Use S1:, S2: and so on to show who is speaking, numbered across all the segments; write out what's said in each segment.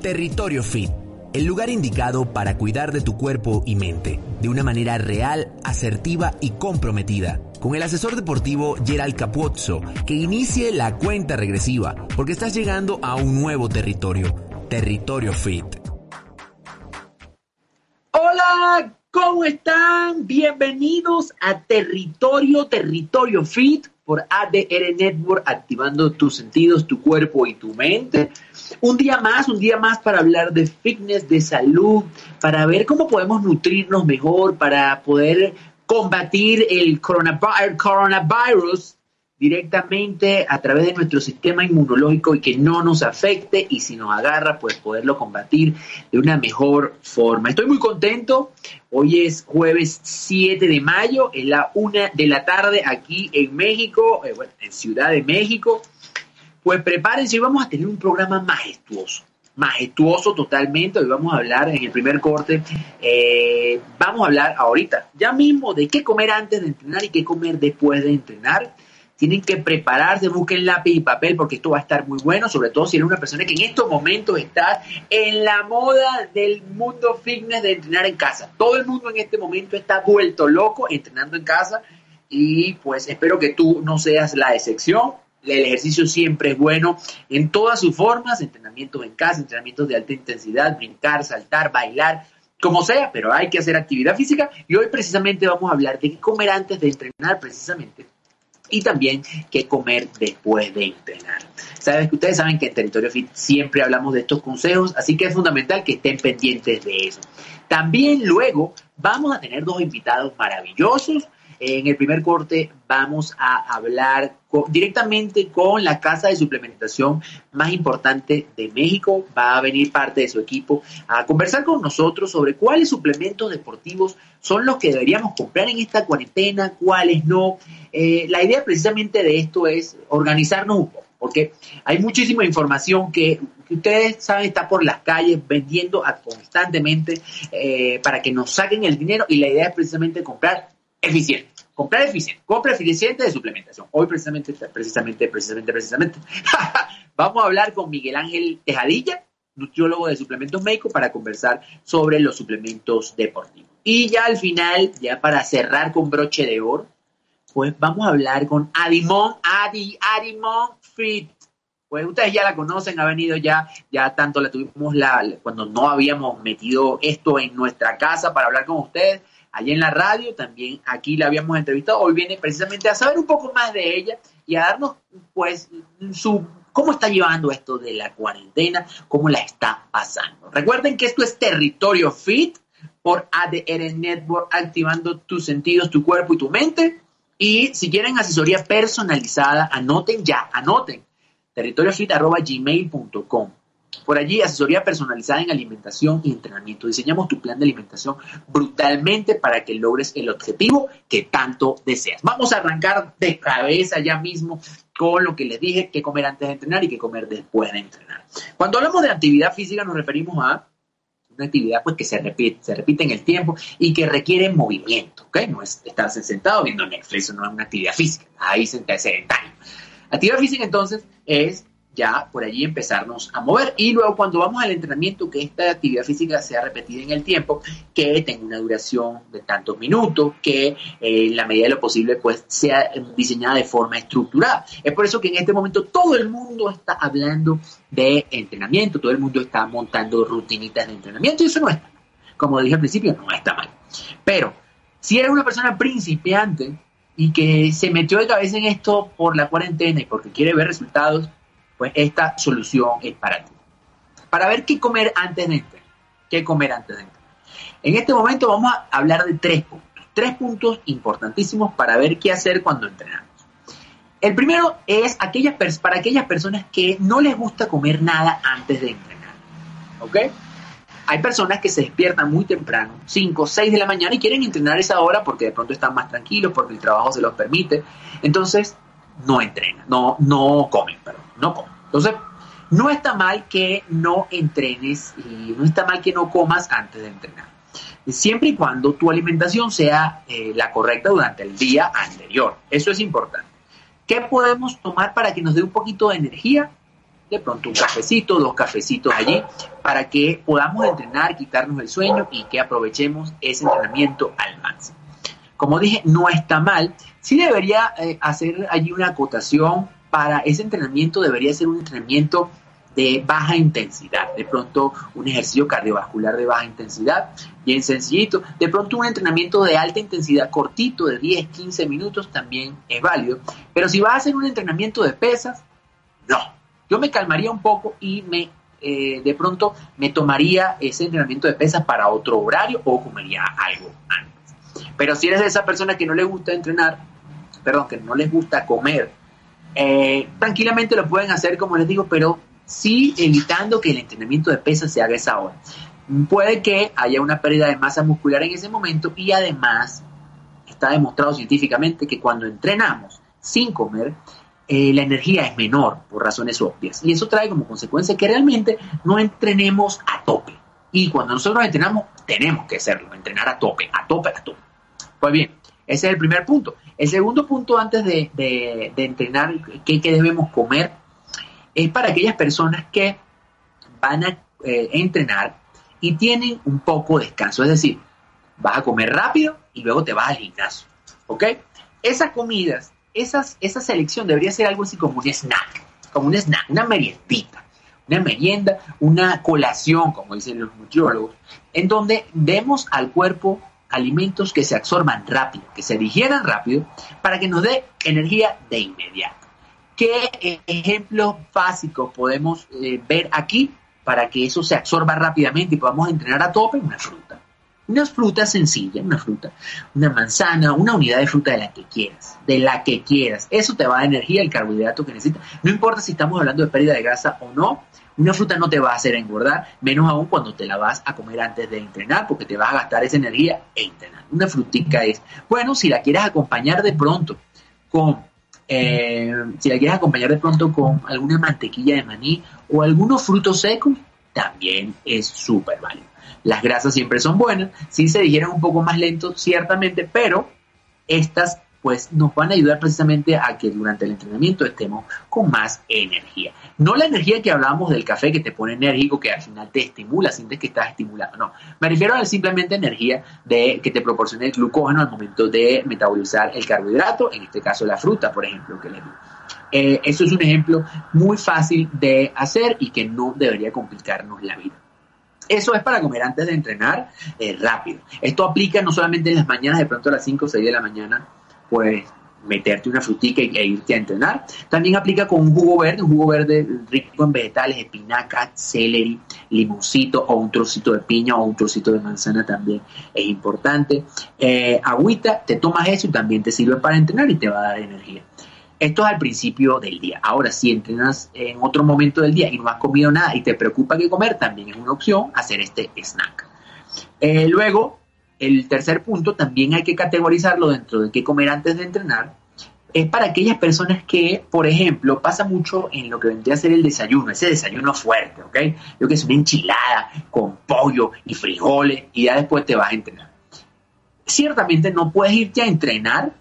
S1: Territorio Fit, el lugar indicado para cuidar de tu cuerpo y mente, de una manera real, asertiva y comprometida. Con el asesor deportivo Gerald Capuzzo, que inicie la cuenta regresiva, porque estás llegando a un nuevo territorio, Territorio Fit.
S2: Hola, ¿cómo están? Bienvenidos a Territorio, Territorio Fit por ADR Network, activando tus sentidos, tu cuerpo y tu mente. Un día más, un día más para hablar de fitness, de salud, para ver cómo podemos nutrirnos mejor, para poder combatir el coronavirus directamente a través de nuestro sistema inmunológico y que no nos afecte y si nos agarra, pues poderlo combatir de una mejor forma. Estoy muy contento. Hoy es jueves 7 de mayo, es la una de la tarde aquí en México, eh, bueno, en Ciudad de México. Pues prepárense, hoy vamos a tener un programa majestuoso majestuoso totalmente. Hoy vamos a hablar en el primer corte, eh, vamos a hablar ahorita, ya mismo, de qué comer antes de entrenar y qué comer después de entrenar. Tienen que prepararse, busquen lápiz y papel porque esto va a estar muy bueno, sobre todo si eres una persona que en estos momentos está en la moda del mundo fitness de entrenar en casa. Todo el mundo en este momento está vuelto loco entrenando en casa y pues espero que tú no seas la excepción. El ejercicio siempre es bueno en todas sus formas, entrenamientos en casa, entrenamientos de alta intensidad, brincar, saltar, bailar, como sea, pero hay que hacer actividad física y hoy precisamente vamos a hablar de qué comer antes de entrenar precisamente y también qué comer después de entrenar. Sabes que ustedes saben que en Territorio Fit siempre hablamos de estos consejos, así que es fundamental que estén pendientes de eso. También luego vamos a tener dos invitados maravillosos. En el primer corte vamos a hablar directamente con la casa de suplementación más importante de México. Va a venir parte de su equipo a conversar con nosotros sobre cuáles suplementos deportivos son los que deberíamos comprar en esta cuarentena, cuáles no. Eh, la idea precisamente de esto es organizarnos un poco, porque hay muchísima información que, ustedes saben está por las calles vendiendo constantemente eh, para que nos saquen el dinero y la idea es precisamente comprar eficiente. Comprar eficiente, compra eficiente de suplementación. Hoy precisamente, precisamente, precisamente, precisamente, vamos a hablar con Miguel Ángel Tejadilla, nutriólogo de suplementos médicos, para conversar sobre los suplementos deportivos. Y ya al final, ya para cerrar con broche de oro, pues vamos a hablar con Adimon, Adi, Adimon Fit. Pues ustedes ya la conocen, ha venido ya, ya tanto la tuvimos la, cuando no habíamos metido esto en nuestra casa para hablar con ustedes, allí en la radio, también aquí la habíamos entrevistado, hoy viene precisamente a saber un poco más de ella y a darnos pues su cómo está llevando esto de la cuarentena, cómo la está pasando. Recuerden que esto es Territorio Fit por ADR Network, activando tus sentidos, tu cuerpo y tu mente. Y si quieren asesoría personalizada, anoten ya, anoten territoriofit.gmail.com. Por allí, asesoría personalizada en alimentación y entrenamiento. Diseñamos tu plan de alimentación brutalmente para que logres el objetivo que tanto deseas. Vamos a arrancar de cabeza ya mismo con lo que les dije, qué comer antes de entrenar y qué comer después de entrenar. Cuando hablamos de actividad física nos referimos a una actividad pues que se repite, se repite en el tiempo y que requiere movimiento, ¿ok? No es estar sentado viendo Netflix, no es una actividad física, ahí se sedentario. Actividad física entonces es ya por allí empezarnos a mover. Y luego cuando vamos al entrenamiento, que esta actividad física sea repetida en el tiempo, que tenga una duración de tantos minutos, que eh, en la medida de lo posible pues sea diseñada de forma estructurada. Es por eso que en este momento todo el mundo está hablando de entrenamiento, todo el mundo está montando rutinitas de entrenamiento y eso no está mal. Como dije al principio, no está mal. Pero si eres una persona principiante y que se metió de cabeza en esto por la cuarentena y porque quiere ver resultados, pues esta solución es para ti. Para ver qué comer antes de entrar. ¿Qué comer antes de entrar? En este momento vamos a hablar de tres puntos. Tres puntos importantísimos para ver qué hacer cuando entrenamos. El primero es aquellas para aquellas personas que no les gusta comer nada antes de entrenar. ¿Ok? Hay personas que se despiertan muy temprano, 5, 6 de la mañana, y quieren entrenar esa hora porque de pronto están más tranquilos, porque el trabajo se los permite. Entonces, no entrenan, no, no comen, perdón, no comen. Entonces, no está mal que no entrenes y no está mal que no comas antes de entrenar. Siempre y cuando tu alimentación sea eh, la correcta durante el día anterior. Eso es importante. ¿Qué podemos tomar para que nos dé un poquito de energía? de pronto un cafecito, dos cafecitos allí, para que podamos entrenar, quitarnos el sueño y que aprovechemos ese entrenamiento al máximo. Como dije, no está mal, sí debería eh, hacer allí una acotación para ese entrenamiento, debería ser un entrenamiento de baja intensidad, de pronto un ejercicio cardiovascular de baja intensidad, bien sencillito, de pronto un entrenamiento de alta intensidad cortito de 10, 15 minutos también es válido, pero si vas a hacer un entrenamiento de pesas, no, yo me calmaría un poco y me eh, de pronto me tomaría ese entrenamiento de pesas para otro horario o comería algo antes. Pero si eres de esa persona que no le gusta entrenar, perdón, que no les gusta comer, eh, tranquilamente lo pueden hacer como les digo, pero sí evitando que el entrenamiento de pesas se haga esa hora. Puede que haya una pérdida de masa muscular en ese momento y además está demostrado científicamente que cuando entrenamos sin comer, eh, la energía es menor por razones obvias. Y eso trae como consecuencia que realmente no entrenemos a tope. Y cuando nosotros entrenamos, tenemos que hacerlo, entrenar a tope, a tope, a tope. Pues bien, ese es el primer punto. El segundo punto antes de, entrenar, ¿qué, debemos comer? Es para aquellas personas que van a eh, entrenar y tienen un poco de descanso. Es decir, vas a comer rápido y luego te vas al gimnasio. ¿Ok? Esas comidas esas, esa selección debería ser algo así como un snack, como un snack, una meriendita, una merienda, una colación, como dicen los nutriólogos, en donde demos al cuerpo alimentos que se absorban rápido, que se digieran rápido, para que nos dé energía de inmediato. ¿Qué ejemplos básicos podemos eh, ver aquí para que eso se absorba rápidamente y podamos entrenar a tope? Una fruta. Una fruta sencilla, una fruta, una manzana, una unidad de fruta de la que quieras, de la que quieras. Eso te va a dar energía, el carbohidrato que necesitas. No importa si estamos hablando de pérdida de grasa o no, una fruta no te va a hacer engordar, menos aún cuando te la vas a comer antes de entrenar, porque te vas a gastar esa energía e entrenar. Una frutica es, bueno, si la quieres acompañar de pronto con, eh, si la quieres acompañar de pronto con alguna mantequilla de maní o algunos frutos secos, también es súper válido. Las grasas siempre son buenas, sí se digieren un poco más lento, ciertamente, pero estas pues nos van a ayudar precisamente a que durante el entrenamiento estemos con más energía. No la energía que hablábamos del café que te pone enérgico, que al final te estimula, sientes que estás estimulado, no. Me refiero a simplemente energía de que te proporcione el glucógeno al momento de metabolizar el carbohidrato, en este caso la fruta, por ejemplo, que les digo. Eh, eso es un ejemplo muy fácil de hacer y que no debería complicarnos la vida. Eso es para comer antes de entrenar eh, rápido. Esto aplica no solamente en las mañanas, de pronto a las 5 o 6 de la mañana, pues meterte una frutica e irte a entrenar. También aplica con un jugo verde, un jugo verde rico en vegetales, espinaca, celery, limoncito o un trocito de piña o un trocito de manzana también es importante. Eh, agüita, te tomas eso y también te sirve para entrenar y te va a dar energía. Esto es al principio del día. Ahora, si entrenas en otro momento del día y no has comido nada y te preocupa qué comer, también es una opción hacer este snack. Eh, luego, el tercer punto, también hay que categorizarlo dentro de qué comer antes de entrenar. Es para aquellas personas que, por ejemplo, pasa mucho en lo que vendría a ser el desayuno, ese desayuno fuerte, ¿ok? Lo que es una enchilada con pollo y frijoles y ya después te vas a entrenar. Ciertamente no puedes irte a entrenar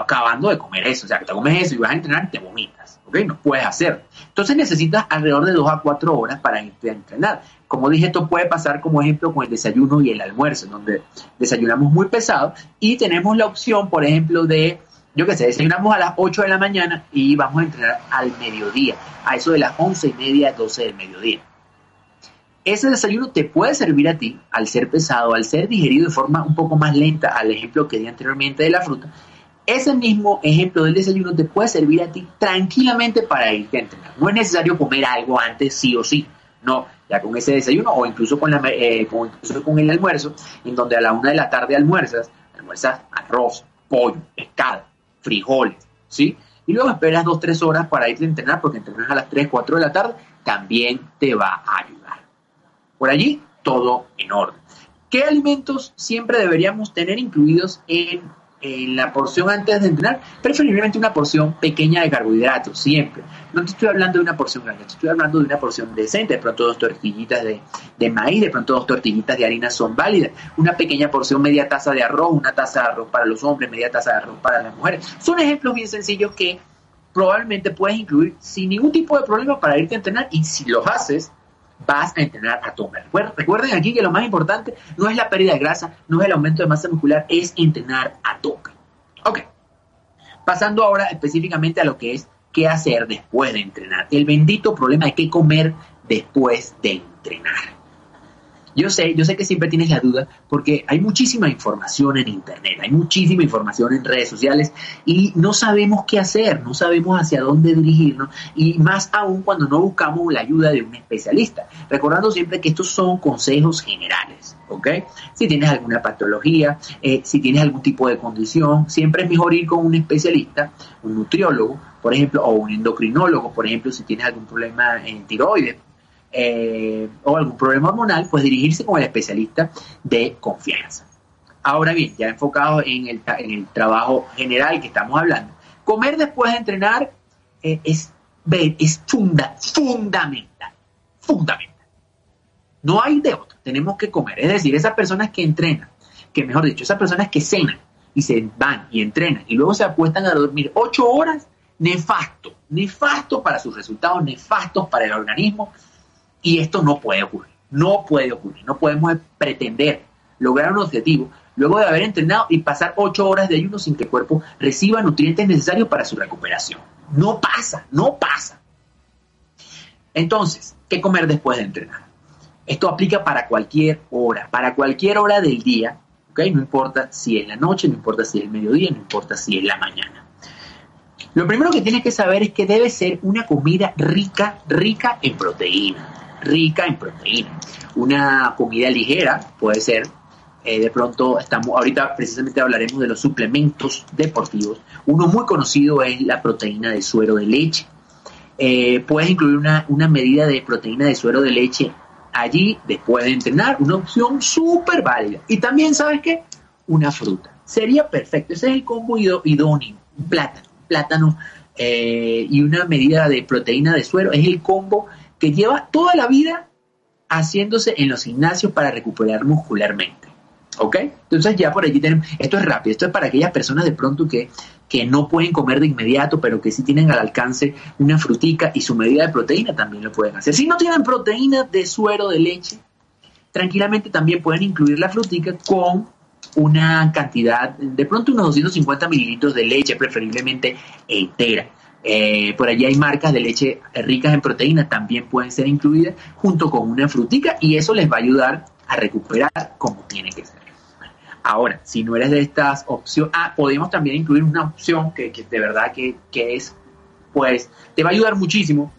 S2: acabando de comer eso. O sea, que te comes eso y vas a entrenar y te vomitas. ¿Ok? No puedes hacer. Entonces necesitas alrededor de 2 a 4 horas para entrenar. Como dije, esto puede pasar como ejemplo con el desayuno y el almuerzo, donde desayunamos muy pesado y tenemos la opción, por ejemplo, de, yo qué sé, desayunamos a las 8 de la mañana y vamos a entrenar al mediodía, a eso de las 11 y media, 12 del mediodía. Ese desayuno te puede servir a ti al ser pesado, al ser digerido de forma un poco más lenta al ejemplo que di anteriormente de la fruta, ese mismo ejemplo del desayuno te puede servir a ti tranquilamente para irte a entrenar. No es necesario comer algo antes sí o sí. No, ya con ese desayuno o incluso eh, con, con el almuerzo, en donde a la una de la tarde almuerzas, almuerzas arroz, pollo, pescado, frijoles, ¿sí? Y luego esperas dos, tres horas para irte a entrenar, porque entrenas a las 3, 4 de la tarde, también te va a ayudar. Por allí, todo en orden. ¿Qué alimentos siempre deberíamos tener incluidos en en la porción antes de entrenar, preferiblemente una porción pequeña de carbohidratos, siempre. No te estoy hablando de una porción grande, te estoy hablando de una porción decente. De pronto dos tortillitas de, de maíz, de pronto dos tortillitas de harina son válidas. Una pequeña porción, media taza de arroz, una taza de arroz para los hombres, media taza de arroz para las mujeres. Son ejemplos bien sencillos que probablemente puedes incluir sin ningún tipo de problema para irte a entrenar y si los haces, vas a entrenar a tope. Recuerden aquí que lo más importante no es la pérdida de grasa, no es el aumento de masa muscular, es entrenar a tope. Ok, pasando ahora específicamente a lo que es qué hacer después de entrenar. El bendito problema de qué comer después de entrenar. Yo sé, yo sé que siempre tienes la duda porque hay muchísima información en internet, hay muchísima información en redes sociales y no sabemos qué hacer, no sabemos hacia dónde dirigirnos y más aún cuando no buscamos la ayuda de un especialista. Recordando siempre que estos son consejos generales, ¿ok? Si tienes alguna patología, eh, si tienes algún tipo de condición, siempre es mejor ir con un especialista, un nutriólogo, por ejemplo, o un endocrinólogo, por ejemplo, si tienes algún problema en tiroides eh, o algún problema hormonal, pues dirigirse con el especialista de confianza. Ahora bien, ya enfocado en el, en el trabajo general que estamos hablando, comer después de entrenar eh, es, es funda, fundamental, fundamental. No hay de otro, tenemos que comer. Es decir, esas personas que entrenan, que mejor dicho, esas personas que cenan y se van y entrenan y luego se apuestan a dormir ocho horas, nefasto, nefasto para sus resultados, nefastos para el organismo, y esto no puede ocurrir, no puede ocurrir, no podemos pretender lograr un objetivo luego de haber entrenado y pasar ocho horas de ayuno sin que el cuerpo reciba nutrientes necesarios para su recuperación. No pasa, no pasa. Entonces, ¿qué comer después de entrenar? Esto aplica para cualquier hora, para cualquier hora del día, ¿ok? No importa si es la noche, no importa si es el mediodía, no importa si es la mañana. Lo primero que tienes que saber es que debe ser una comida rica, rica en proteína rica en proteína. Una comida ligera puede ser, eh, de pronto estamos, ahorita precisamente hablaremos de los suplementos deportivos. Uno muy conocido es la proteína de suero de leche. Eh, puedes incluir una, una medida de proteína de suero de leche allí después de entrenar, una opción súper válida. Y también, ¿sabes qué? Una fruta. Sería perfecto. Ese es el combo idóneo. Un plátano. Plátano eh, y una medida de proteína de suero es el combo que lleva toda la vida haciéndose en los gimnasios para recuperar muscularmente. ¿Ok? Entonces ya por allí tenemos, esto es rápido, esto es para aquellas personas de pronto que, que no pueden comer de inmediato, pero que sí tienen al alcance una frutica y su medida de proteína también lo pueden hacer. Si no tienen proteína de suero de leche, tranquilamente también pueden incluir la frutica con una cantidad, de pronto unos 250 mililitros de leche, preferiblemente entera. Eh, por allí hay marcas de leche ricas en proteínas, también pueden ser incluidas junto con una frutica y eso les va a ayudar a recuperar como tiene que ser. Ahora, si no eres de estas opciones, ah, podemos también incluir una opción que, de verdad que, que, es, pues, te va a ayudar muchísimo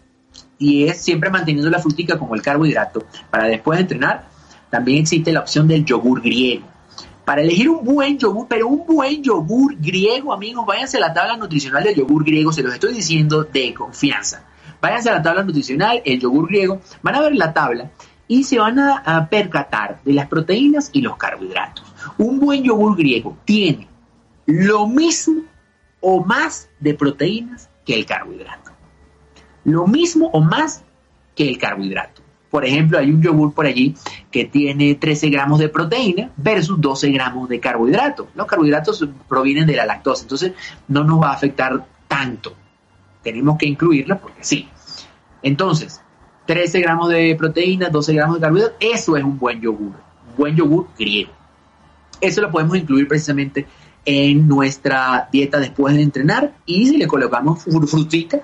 S2: y es siempre manteniendo la frutica como el carbohidrato para después de entrenar. También existe la opción del yogur griego. Para elegir un buen yogur, pero un buen yogur griego, amigos, váyanse a la tabla nutricional del yogur griego, se los estoy diciendo de confianza. Váyanse a la tabla nutricional, el yogur griego, van a ver la tabla y se van a, percatar de las proteínas y los carbohidratos. Un buen yogur griego tiene lo mismo o más de proteínas que el carbohidrato. Lo mismo o más que el carbohidrato. Por ejemplo, hay un yogur por allí que tiene 13 gramos de proteína versus 12 gramos de carbohidratos. Los carbohidratos provienen de la lactosa, entonces no nos va a afectar tanto. Tenemos que incluirla porque sí. Entonces, 13 gramos de proteína, 12 gramos de carbohidratos, eso es un buen yogur, un buen yogur griego. Eso lo podemos incluir precisamente en nuestra dieta después de entrenar y si le colocamos frutita,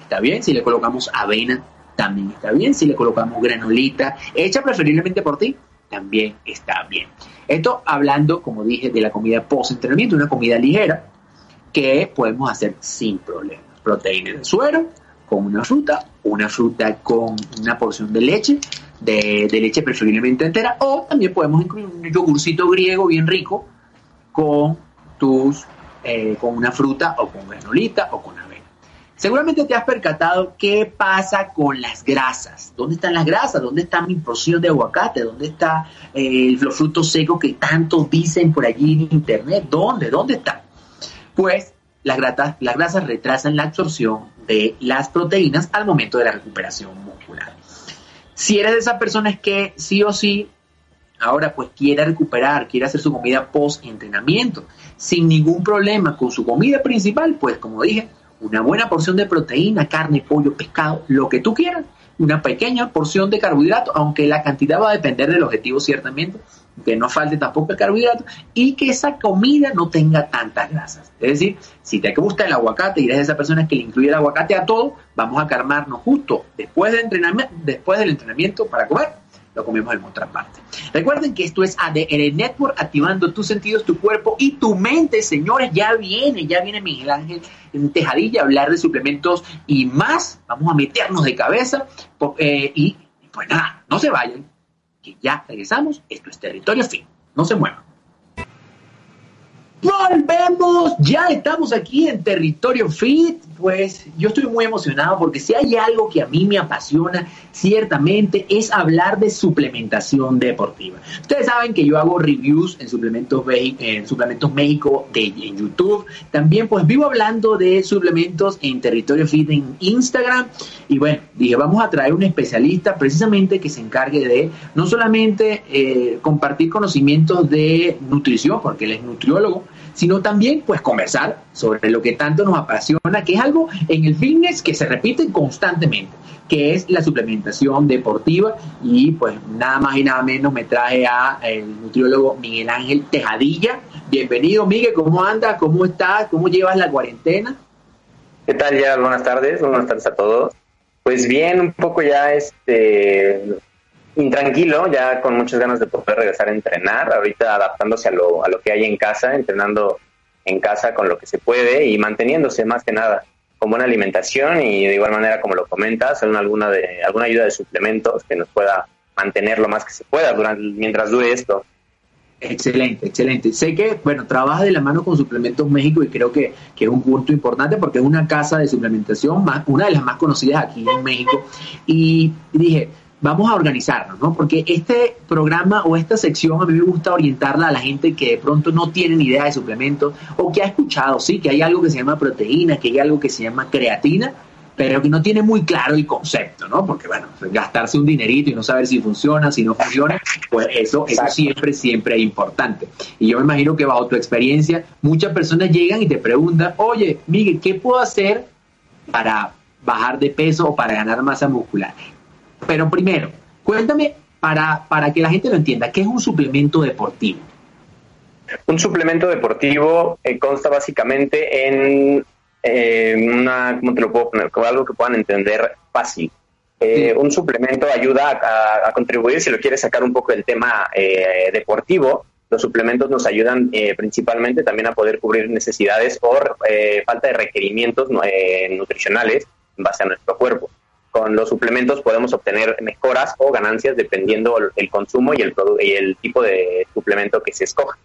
S2: está bien, si le colocamos avena, también está bien. Si le colocamos granolita hecha preferiblemente por ti, también está bien. Esto hablando, como dije, de la comida post-entrenamiento, una comida ligera que podemos hacer sin problema. Proteína de suero con una fruta, una fruta con una porción de leche, de, leche preferiblemente entera, o también podemos incluir un yogurcito griego bien rico con tus, eh, con una fruta o con granolita o con Seguramente te has percatado qué pasa con las grasas. ¿Dónde están las grasas? ¿Dónde está mi porción de aguacate? ¿Dónde están eh, los frutos secos que tanto dicen por allí en internet? ¿Dónde? ¿Dónde están? Pues las grasas, las grasas retrasan la absorción de las proteínas al momento de la recuperación muscular. Si eres de esas personas que sí o sí ahora pues quiere recuperar, quiere hacer su comida post entrenamiento sin ningún problema con su comida principal, pues como dije, una buena porción de proteína, carne, pollo, pescado, lo que tú quieras, una pequeña porción de carbohidratos, aunque la cantidad va a depender del objetivo ciertamente, que no falte tampoco el carbohidrato y que esa comida no tenga tantas grasas. Es decir, si te gusta el aguacate y eres de esas personas que le incluye el aguacate a todo, vamos a calmarnos justo después, de entrenamiento, después del entrenamiento para comer, lo comemos en otra parte. Recuerden que esto es ADR Network, activando tus sentidos, tu cuerpo y tu mente, señores. Ya viene, ya viene Miguel Ángel en Tejadilla a hablar de suplementos y más. Vamos a meternos de cabeza eh, y pues nada, no se vayan que ya regresamos. Esto es territorio fin. No se muevan. Volvemos, ya estamos aquí en Territorio Fit. Pues yo estoy muy emocionado porque si hay algo que a mí me apasiona, ciertamente es hablar de suplementación deportiva. Ustedes saben que yo hago reviews en Suplementos, en México en YouTube. También pues vivo hablando de suplementos en Territorio Fit en Instagram. Y bueno, dije, vamos a traer un especialista precisamente que se encargue de no solamente eh, compartir conocimientos de nutrición, porque él es nutriólogo, sino también pues conversar sobre lo que tanto nos apasiona, que es algo en el fitness que se repite constantemente, que es la suplementación deportiva y pues nada más y nada menos me trae a el nutriólogo Miguel Ángel Tejadilla. Bienvenido Miguel, ¿cómo andas? ¿Cómo estás? ¿Cómo llevas la cuarentena?
S3: ¿Qué tal ya? Buenas tardes, buenas tardes a todos. Pues bien, un poco ya este intranquilo, ya con muchas ganas de poder regresar a entrenar, ahorita adaptándose a lo, a lo que hay en casa, entrenando en casa con lo que se puede y manteniéndose más que nada con buena alimentación y de igual manera como lo comentas, alguna de alguna ayuda de suplementos que nos pueda mantener lo más que se pueda durante mientras dure esto.
S2: Excelente, excelente. Sé que, bueno, trabaja de la mano con Suplementos México y creo que, que, es un punto importante porque es una casa de suplementación, más, una de las más conocidas aquí en México. Y dije, vamos a organizarnos, ¿no? Porque este programa o esta sección a mí me gusta orientarla a la gente que de pronto no tiene ni idea de suplementos o que ha escuchado, sí, que hay algo que se llama proteína, que hay algo que se llama creatina, pero que no tiene muy claro el concepto, ¿no? Porque, bueno, gastarse un dinerito y no saber si funciona, si no funciona, pues eso, eso siempre, siempre es importante. Y yo me imagino que bajo tu experiencia, muchas personas llegan y te preguntan, oye, Miguel, ¿qué puedo hacer para bajar de peso o para ganar masa muscular? Pero primero, cuéntame para, para que la gente lo entienda, ¿qué es un suplemento deportivo?
S3: Un suplemento deportivo eh, consta básicamente en eh, una, ¿cómo te lo puedo poner? Como algo que puedan entender fácil. Eh, un suplemento ayuda a, contribuir, si lo quieres sacar un poco del tema deportivo, los suplementos nos ayudan principalmente también a poder cubrir necesidades o falta de requerimientos nutricionales en base a nuestro cuerpo con los suplementos podemos obtener mejoras o ganancias dependiendo el, consumo y el, y el tipo de suplemento que se escoja.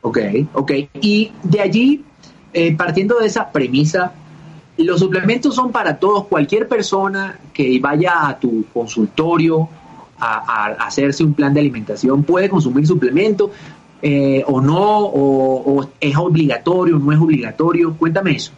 S2: Ok, ok. Y de allí, eh, partiendo de esa premisa, los suplementos son para todos, cualquier persona que vaya a tu consultorio a, hacerse un plan de alimentación puede consumir suplementos eh, o no, o, o es obligatorio, no es obligatorio. Cuéntame eso.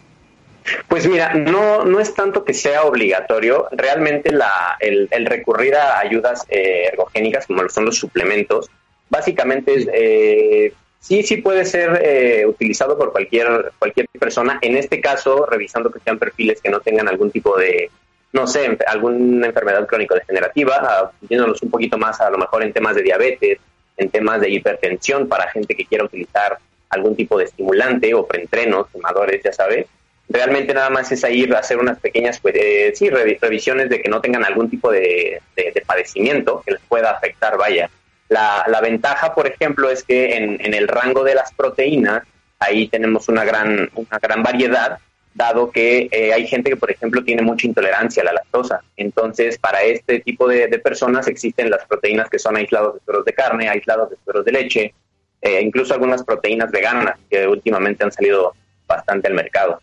S3: Pues mira, no, no es tanto que sea obligatorio, realmente la, el, recurrir a ayudas eh, ergogénicas como son los suplementos, básicamente eh, sí, sí puede ser eh, utilizado por cualquier, cualquier persona, en este caso revisando que sean perfiles que no tengan algún tipo de, no sé, alguna enfermedad crónico-degenerativa, yéndonos un poquito más a lo mejor en temas de diabetes, en temas de hipertensión para gente que quiera utilizar algún tipo de estimulante o preentrenos, quemadores, ya sabes realmente nada más es ir a hacer unas pequeñas pues, eh, sí, revisiones de que no tengan algún tipo de, padecimiento que les pueda afectar, vaya. La, la ventaja, por ejemplo, es que en, el rango de las proteínas, ahí tenemos una gran, una gran variedad, dado que eh, hay gente que, por ejemplo, tiene mucha intolerancia a la lactosa. Entonces, para este tipo de, personas existen las proteínas que son aislados de sueros de carne, aislados de sueros de leche, eh, incluso algunas proteínas veganas que últimamente han salido bastante al mercado.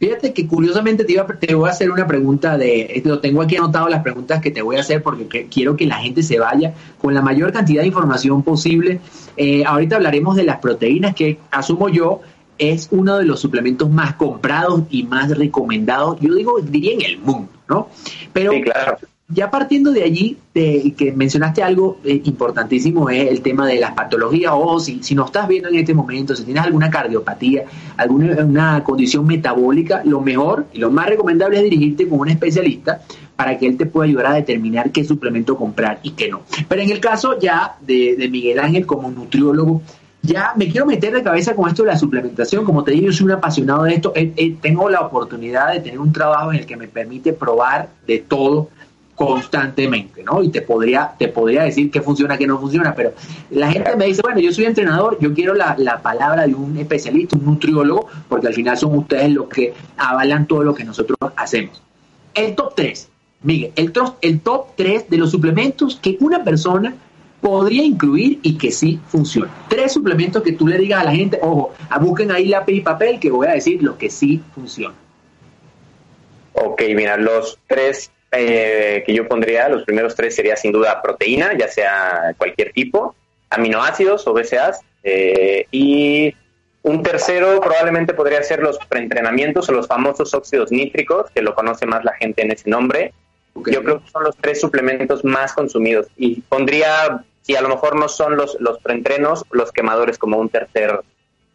S2: Fíjate que curiosamente te, voy a hacer una pregunta de, lo tengo aquí anotado las preguntas que te voy a hacer porque quiero que la gente se vaya con la mayor cantidad de información posible. Eh, ahorita hablaremos de las proteínas que asumo yo es uno de los suplementos más comprados y más recomendados, yo digo, diría en el mundo, ¿no? Pero, ya partiendo de allí, que mencionaste algo eh, importantísimo, es el tema de las patologías, o si, si no estás viendo en este momento, si tienes alguna cardiopatía, alguna una condición metabólica, lo mejor y lo más recomendable es dirigirte con un especialista para que él te pueda ayudar a determinar qué suplemento comprar y qué no. Pero en el caso ya de, de Miguel Ángel como nutriólogo, ya me quiero meter de cabeza con esto de la suplementación. Como te digo, yo soy un apasionado de esto. Eh, eh, tengo la oportunidad de tener un trabajo en el que me permite probar de todo constantemente, ¿no? Y te podría, te podría decir qué funciona, qué no funciona, pero la gente me dice, bueno, yo soy entrenador, yo quiero la, palabra de un especialista, un nutriólogo, porque al final son ustedes los que avalan todo lo que nosotros hacemos. El top 3, Miguel, el, el top 3 de los suplementos que una persona podría incluir y que sí funciona. Tres suplementos que tú le digas a la gente, ojo, busquen ahí lápiz y papel que voy a decir lo que sí funciona.
S3: Ok, mira, los tres eh, que yo pondría, los primeros tres sería sin duda proteína, ya sea cualquier tipo, aminoácidos o BCAAs, eh, y un tercero probablemente podría ser los preentrenamientos o los famosos óxidos nítricos, que lo conoce más la gente en ese nombre. Yo creo que son los tres suplementos más consumidos. Y pondría, si a lo mejor no son los, los preentrenos, los quemadores como un tercer,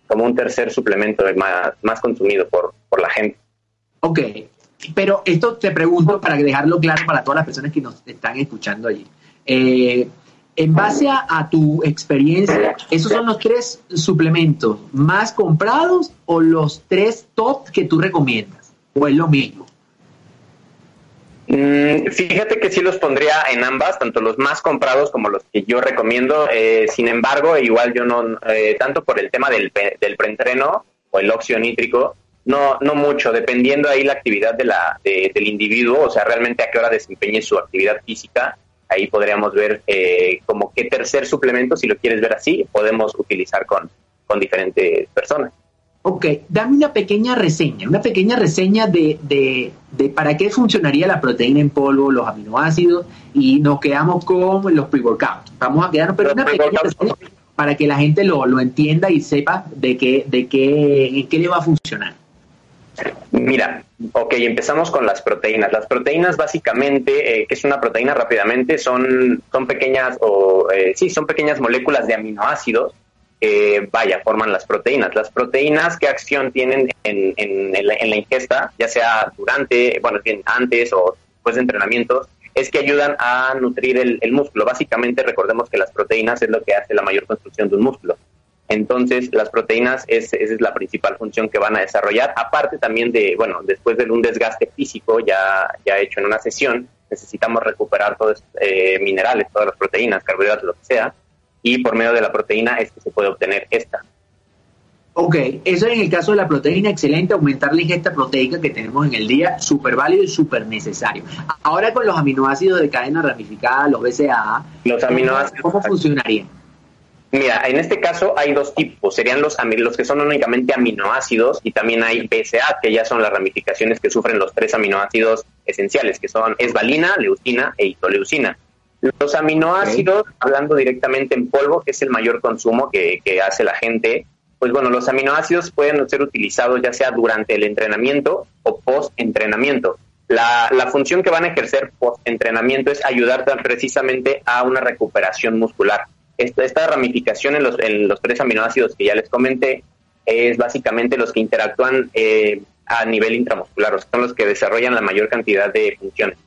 S3: como un tercer suplemento más, más consumido por, por la gente.
S2: Ok, pero esto te pregunto para dejarlo claro para todas las personas que nos están escuchando allí. Eh, en base a, tu experiencia, ¿esos son los tres suplementos más comprados o los tres top que tú recomiendas? ¿O es lo mismo?
S3: Mm, fíjate que sí los pondría en ambas, tanto los más comprados como los que yo recomiendo. Eh, sin embargo, igual yo no, eh, tanto por el tema del, del preentreno o el óxido nítrico, no, no mucho, dependiendo ahí la actividad de la, del individuo, o sea, realmente a qué hora desempeñe su actividad física, ahí podríamos ver eh, como qué tercer suplemento, si lo quieres ver así, podemos utilizar con, con diferentes personas.
S2: Ok, dame una pequeña reseña, una pequeña reseña de, de, de, para qué funcionaría la proteína en polvo, los aminoácidos, y nos quedamos con los pre-workouts. Vamos a quedarnos, pero una pequeña reseña para que la gente lo, lo entienda y sepa de qué, de qué, en qué le va a funcionar.
S3: Mira, ok, empezamos con las proteínas. Las proteínas básicamente, eh, que es una proteína rápidamente, son, son pequeñas, o eh, sí, son pequeñas moléculas de aminoácidos que, vaya, forman las proteínas. Las proteínas, ¿qué acción tienen en, en, la, ingesta, ya sea durante, bueno, bien, antes o después de entrenamientos? Es que ayudan a nutrir el músculo. Básicamente, recordemos que las proteínas es lo que hace la mayor construcción de un músculo. Entonces, las proteínas, es, esa es la principal función que van a desarrollar. Aparte también de, bueno, después de un desgaste físico ya, ya hecho en una sesión, necesitamos recuperar todos eh, minerales, todas las proteínas, carbohidratos, lo que sea, y por medio de la proteína es que se puede obtener esta.
S2: Ok, eso en el caso de la proteína, excelente, aumentar la ingesta proteica que tenemos en el día, súper válido y súper necesario. Ahora con los aminoácidos de cadena ramificada, los BCAA,
S3: los aminoácidos,
S2: ¿cómo funcionarían?
S3: Mira, en este caso hay dos tipos, serían los, los que son únicamente aminoácidos y también hay BCA, que ya son las ramificaciones que sufren los tres aminoácidos esenciales, que son esvalina, leucina e isoleucina. Los aminoácidos, hablando directamente en polvo, que es el mayor consumo que, hace la gente, pues bueno, los aminoácidos pueden ser utilizados ya sea durante el entrenamiento o post-entrenamiento. La, la, función que van a ejercer post-entrenamiento es ayudar precisamente a una recuperación muscular esta, ramificación en los, en los tres aminoácidos que ya les comenté es básicamente los que interactúan eh, a nivel intramuscular, o sea, son los que desarrollan la mayor cantidad de funciones.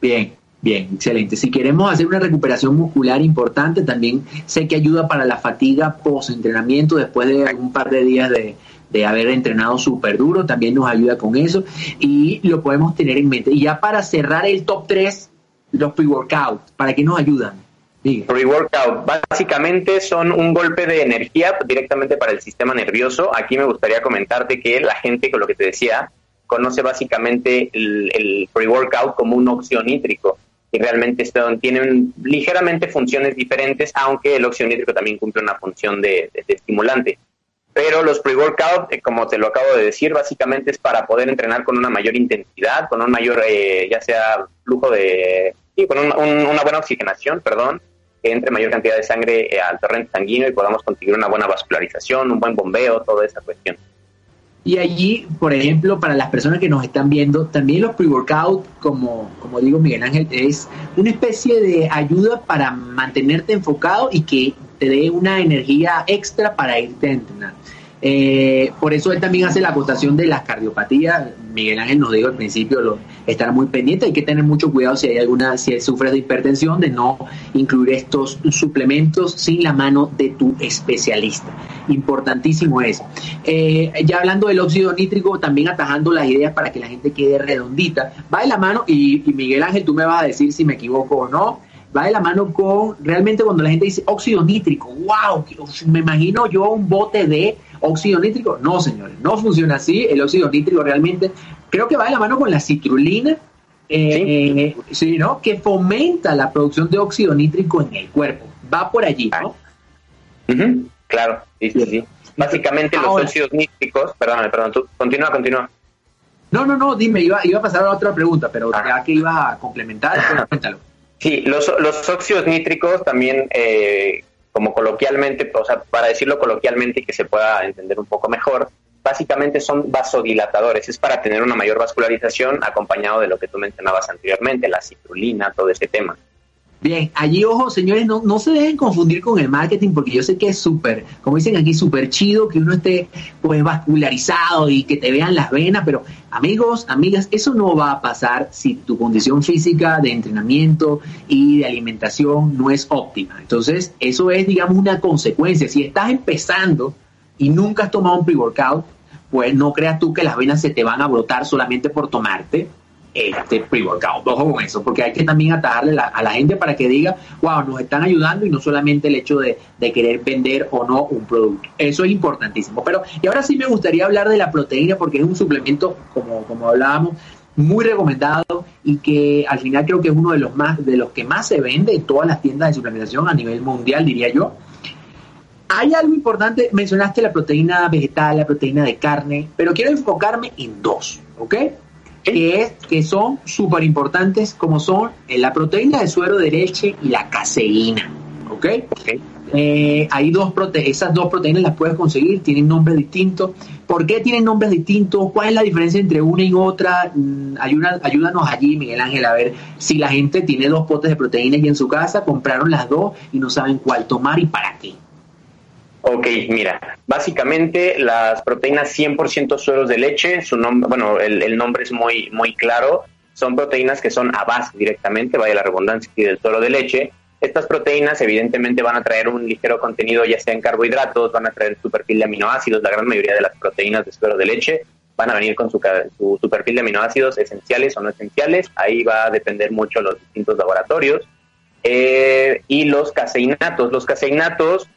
S2: Bien, bien, excelente. Si queremos hacer una recuperación muscular importante, también sé que ayuda para la fatiga post-entrenamiento después de un par de días de, de haber entrenado súper duro, también nos ayuda con eso y lo podemos tener en mente. Y ya para cerrar el top 3, los pre-workouts, ¿para qué nos ayudan?
S3: Pre-workout, básicamente son un golpe de energía directamente para el sistema nervioso. Aquí me gustaría comentarte que la gente, con lo que te decía, conoce básicamente el, pre-workout como un óxido nítrico y realmente tienen ligeramente funciones diferentes, aunque el óxido nítrico también cumple una función de, estimulante. Pero los pre-workout, eh, como te lo acabo de decir, básicamente es para poder entrenar con una mayor intensidad, con un mayor, eh, ya sea flujo de, sí, con una buena oxigenación, perdón, entre mayor cantidad de sangre eh, al torrente sanguíneo y podamos conseguir una buena vascularización, un buen bombeo, toda esa cuestión.
S2: Y allí, por ejemplo, para las personas que nos están viendo, también los pre-workout, como, como digo Miguel Ángel, es una especie de ayuda para mantenerte enfocado y que te dé una energía extra para irte a entrenar. Eh, por eso él también hace la acotación de las cardiopatías. Miguel Ángel nos dijo al principio lo, estar muy pendiente, hay que tener mucho cuidado si hay alguna, si sufres de hipertensión, de no incluir estos suplementos sin la mano de tu especialista. Importantísimo eso. Eh, ya hablando del óxido nítrico, también atajando las ideas para que la gente quede redondita, va de la mano, y Miguel Ángel, tú me vas a decir si me equivoco o no va de la mano con realmente cuando la gente dice óxido nítrico, wow, me imagino yo un bote de óxido nítrico. No, señores, no funciona así. El óxido nítrico realmente creo que va de la mano con la citrulina, eh, ¿Sí? ¿no? Que fomenta la producción de óxido nítrico en el cuerpo. Va por allí, ¿no?
S3: Claro, sí, sí, sí. Básicamente los óxidos nítricos, perdón, perdón, tú, continúa, continúa.
S2: No, no, no, dime, iba, iba a pasar a otra pregunta, pero ah. ya que iba a complementar, pues, cuéntalo.
S3: Sí, los, los óxidos nítricos también, eh, como coloquialmente, o sea, para decirlo coloquialmente y que se pueda entender un poco mejor, básicamente son vasodilatadores, es para tener una mayor vascularización acompañado de lo que tú mencionabas anteriormente, la citrulina, todo ese tema.
S2: Bien, allí, ojo, señores, no, no se dejen confundir con el marketing, porque yo sé que es súper, como dicen aquí, súper chido que uno esté pues vascularizado y que te vean las venas, pero amigos, amigas, eso no va a pasar si tu condición física de entrenamiento y de alimentación no es óptima. Entonces, eso es, digamos, una consecuencia. Si estás empezando y nunca has tomado un pre-workout, pues no creas tú que las venas se te van a brotar solamente por tomarte este pre-workout. Ojo con eso, porque hay que también atajarle a la gente para que diga, wow, nos están ayudando y no solamente el hecho de, querer vender o no un producto. Eso es importantísimo. Pero, y ahora sí me gustaría hablar de la proteína, porque es un suplemento, como, como hablábamos, muy recomendado y que al final creo que es uno de los más de los que más se vende en todas las tiendas de suplementación a nivel mundial, diría yo. Hay algo importante, mencionaste la proteína vegetal, la proteína de carne, pero quiero enfocarme en dos, ¿ok? Que, es, que son súper importantes, como son eh, la proteína de suero de leche y la caseína. ¿Ok? okay. Eh, hay dos prote esas dos proteínas las puedes conseguir, tienen nombres distintos. ¿Por qué tienen nombres distintos? ¿Cuál es la diferencia entre una y otra? Mm, ayúdanos allí, Miguel Ángel, a ver si la gente tiene dos potes de proteínas y en su casa compraron las dos y no saben cuál tomar y para qué.
S3: Ok, mira, básicamente las proteínas 100% sueros de leche, su nombre, bueno, el, nombre es muy, muy claro, son proteínas que son a base directamente, vaya la redundancia del suero de leche. Estas proteínas evidentemente van a traer un ligero contenido ya sea en carbohidratos, van a traer su perfil de aminoácidos, la gran mayoría de las proteínas de suero de leche van a venir con su, su, perfil de aminoácidos esenciales o no esenciales, ahí va a depender mucho los distintos laboratorios. Eh, y los caseinatos, los caseinatos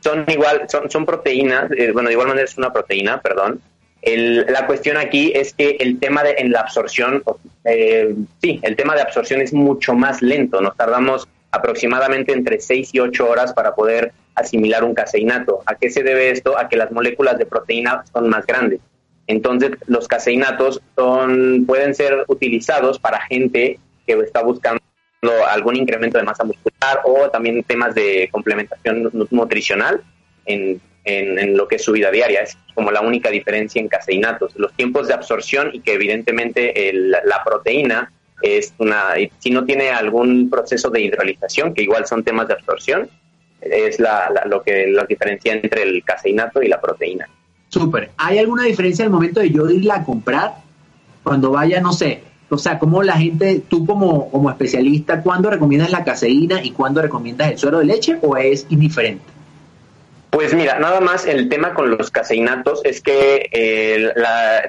S3: son igual, son, son proteínas, eh, bueno, de igual manera es una proteína, perdón. El, la cuestión aquí es que el tema de en la absorción, eh, sí, el tema de absorción es mucho más lento. Nos tardamos aproximadamente entre 6 y 8 horas para poder asimilar un caseinato. ¿A qué se debe esto? A que las moléculas de proteína son más grandes. Entonces, los caseinatos son, pueden ser utilizados para gente que está buscando algún incremento de masa muscular o también temas de complementación nutricional en, en, lo que es su vida diaria. Es como la única diferencia en caseinatos. Los tiempos de absorción y que evidentemente la proteína es una, si no tiene algún proceso de hidrolización, que igual son temas de absorción, es la, lo que la diferencia entre el caseinato y la proteína.
S2: Súper. ¿Hay alguna diferencia al momento de yo irla a comprar? Cuando vaya, no sé, o sea, ¿cómo la gente, tú como, como especialista, cuándo recomiendas la caseína y cuándo recomiendas el suero de leche o es indiferente?
S3: Pues mira, nada más el tema con los caseinatos es que eh,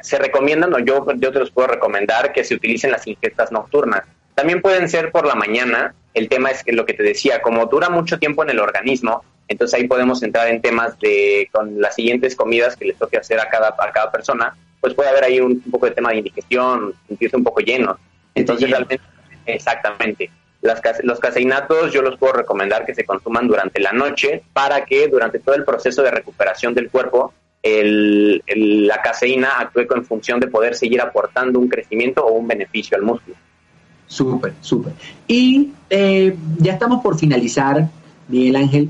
S3: se recomiendan, o yo, yo te los puedo recomendar, que se utilicen las ingestas nocturnas. También pueden ser por la mañana. El tema es que lo que te decía, como dura mucho tiempo en el organismo, entonces ahí podemos entrar en temas de con las siguientes comidas que les toque hacer a cada, a cada persona pues puede haber ahí un, poco de tema de indigestión, sentirse un poco lleno. Entonces, realmente, exactamente. Las, los caseinatos yo los puedo recomendar que se consuman durante la noche para que durante todo el proceso de recuperación del cuerpo el, la caseína actúe con función de poder seguir aportando un crecimiento o un beneficio al músculo.
S2: Súper, súper. Y eh, ya estamos por finalizar, Miguel Ángel.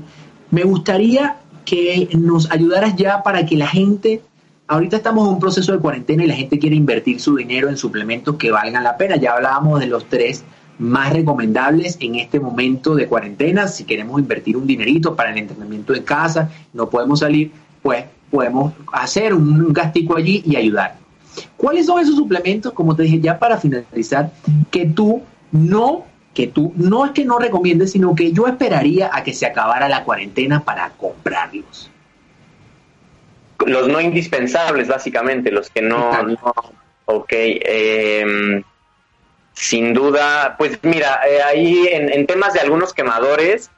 S2: Me gustaría que nos ayudaras ya para que la gente ahorita estamos en un proceso de cuarentena y la gente quiere invertir su dinero en suplementos que valgan la pena. Ya hablábamos de los tres más recomendables en este momento de cuarentena. Si queremos invertir un dinerito para el entrenamiento en casa, no podemos salir, pues podemos hacer un gastico allí y ayudar. ¿Cuáles son esos suplementos, como te dije ya para finalizar, que tú no, que tú no es que no recomiendes, sino que yo esperaría a que se acabara la cuarentena para comprarlos?
S3: Los no indispensables, básicamente, los que no, no ok. Eh, sin duda, pues mira, eh, ahí en, temas de algunos quemadores,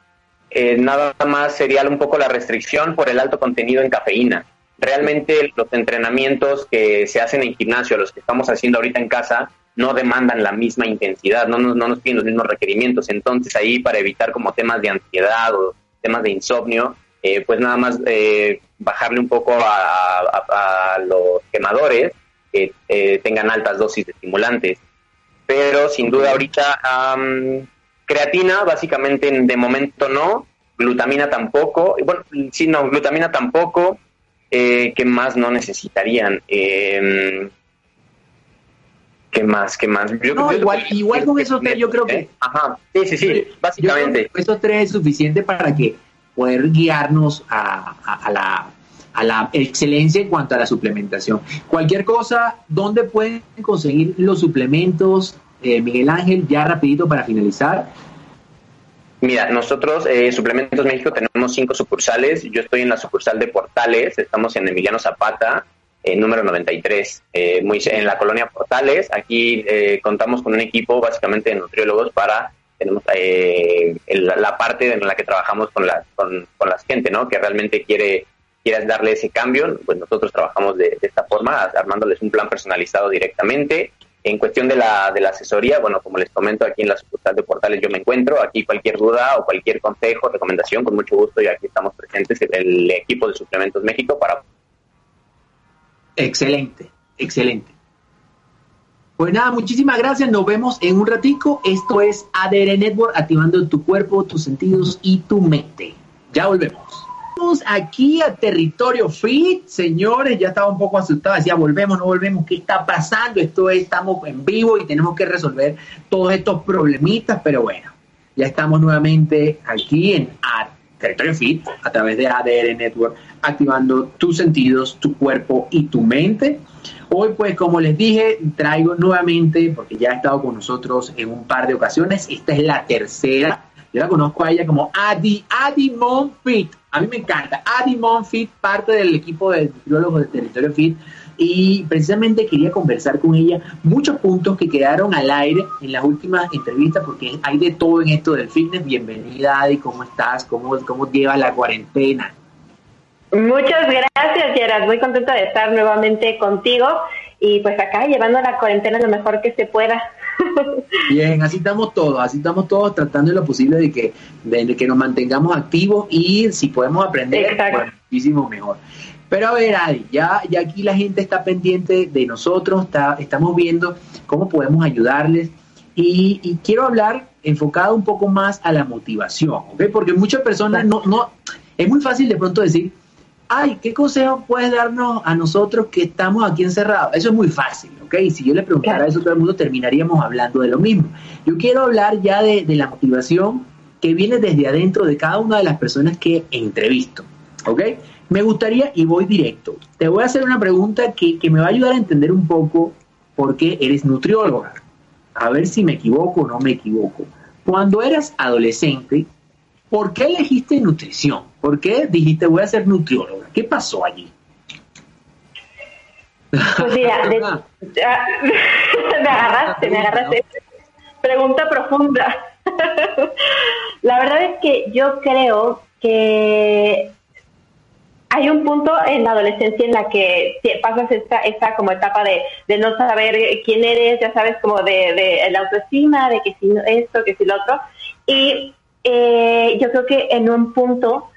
S3: eh, nada más sería un poco la restricción por el alto contenido en cafeína. Realmente los entrenamientos que se hacen en gimnasio, los que estamos haciendo ahorita en casa, no demandan la misma intensidad, no nos, no nos piden los mismos requerimientos. Entonces ahí para evitar como temas de ansiedad o temas de insomnio, eh, pues nada más bajarle un poco a, a los quemadores que tengan altas dosis de estimulantes pero sin duda ahorita creatina básicamente de momento no, glutamina tampoco, bueno, sí, no, glutamina tampoco, eh, ¿qué más no necesitarían? Eh, ¿Qué más? ¿Qué más?
S2: igual, igual con esos tres yo creo que...
S3: Ajá, sí, sí, sí, básicamente.
S2: Esos tres es suficiente para que poder guiarnos a, a, la, a la excelencia en cuanto a la suplementación. Cualquier cosa, ¿dónde pueden conseguir los suplementos? Eh, Miguel Ángel, ya rapidito para finalizar.
S3: Mira, nosotros, eh, Suplementos México, tenemos cinco sucursales. Yo estoy en la sucursal de Portales, estamos en Emiliano Zapata, eh, número 93, eh, muy, en la colonia Portales. Aquí contamos con un equipo básicamente de nutriólogos para, tenemos la parte en la que trabajamos con la, con, con la gente, ¿no? Que realmente quiere quieras darle ese cambio, pues nosotros trabajamos de, de, esta forma, armándoles un plan personalizado directamente en cuestión de la, de la asesoría, bueno, como les comento, aquí en la sucursal de Portales yo me encuentro. Aquí cualquier duda o cualquier consejo, recomendación, con mucho gusto, y aquí estamos presentes, el equipo de Suplementos México para...
S2: Excelente, excelente. Pues nada, muchísimas gracias. Nos vemos en un ratico. Esto es ADR Network, activando tu cuerpo, tus sentidos y tu mente. Ya volvemos aquí a territorio fit, señores, ya estaba un poco asustado, decía, volvemos, no volvemos, ¿qué está pasando? Esto es, estamos en vivo y tenemos que resolver todos estos problemitas, pero bueno, ya estamos nuevamente aquí en Territorio Fit, a través de ADR Network, activando tus sentidos, tu cuerpo y tu mente. Hoy, pues, como les dije, traigo nuevamente, porque ya ha estado con nosotros en un par de ocasiones, esta es la tercera yo la conozco a ella como Adi, Adi Monfit. A mí me encanta. Adi Monfit, parte del equipo de nutriólogos de Territorio Fit. Y precisamente quería conversar con ella muchos puntos que quedaron al aire en las últimas entrevistas, porque hay de todo en esto del fitness. Bienvenida, Adi. ¿Cómo estás? ¿Cómo, cómo llevas la cuarentena?
S4: Muchas gracias, Gerard. Muy contenta de estar nuevamente contigo y pues acá llevando la cuarentena lo mejor que se pueda.
S2: Bien, así estamos todos, así estamos todos tratando de lo posible de que, de, que nos mantengamos activos y si podemos aprender, pues, muchísimo mejor. Pero a ver, Adi, ya, ya aquí la gente está pendiente de nosotros, está, estamos viendo cómo podemos ayudarles y, y, quiero hablar enfocado un poco más a la motivación, ¿ok? Porque muchas personas no, no, es muy fácil de pronto decir, ay, ¿qué consejo puedes darnos a nosotros que estamos aquí encerrados? Eso es muy fácil, ¿ok? Si yo le preguntara eso a todo el mundo, terminaríamos hablando de lo mismo. Yo quiero hablar ya de, la motivación que viene desde adentro de cada una de las personas que entrevisto, ¿ok? Me gustaría, y voy directo, te voy a hacer una pregunta que, que me va a ayudar a entender un poco por qué eres nutrióloga. A ver si me equivoco o no me equivoco. Cuando eras adolescente, ¿por qué elegiste nutrición? ¿Por qué dijiste voy a ser nutrióloga? ¿Qué pasó allí?
S4: Pues mira, me agarraste, me agarraste. Pregunta profunda. La verdad es que yo creo que hay un punto en la adolescencia en la que pasas esta, esta como etapa de, de no saber quién eres, ya sabes, como de, de la autoestima, de que si esto, que si lo otro. Y eh, yo creo que en un punto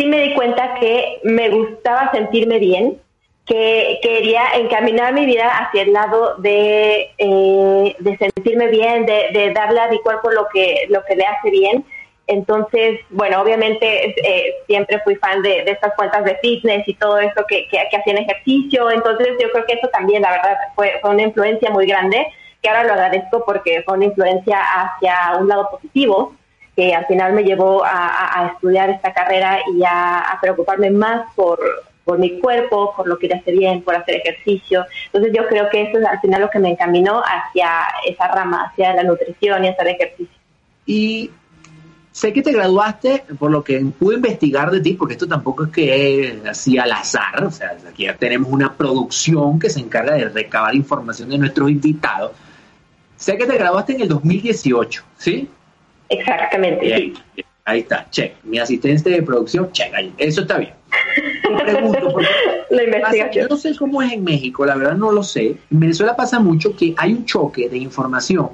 S4: sí me di cuenta que me gustaba sentirme bien, que quería encaminar mi vida hacia el lado de, eh, de sentirme bien, de, darle a mi cuerpo lo que, lo que le hace bien. Entonces, bueno, obviamente eh, siempre fui fan de, estas cuentas de fitness y todo eso que, que, hacían ejercicio. Entonces, yo creo que eso también, la verdad, fue, fue una influencia muy grande, que ahora lo agradezco porque fue una influencia hacia un lado positivo, que al final me llevó a, estudiar esta carrera y a preocuparme más por, por mi cuerpo, por lo que hace bien, por hacer ejercicio. Entonces yo creo que eso es al final lo que me encaminó hacia esa rama, hacia la nutrición y hacer ejercicio.
S2: Y sé que te graduaste, por lo que pude investigar de ti, porque esto tampoco es que es así al azar, o sea, aquí ya tenemos una producción que se encarga de recabar información de nuestros invitados. Sé que te graduaste en el 2018, ¿sí?
S4: Exactamente, sí.
S2: Ahí está, check. Mi asistente de producción, check. Ahí. Eso está bien. pregunto, la investigación. yo no sé cómo es en México, la verdad no lo sé. En Venezuela pasa mucho que hay un choque de información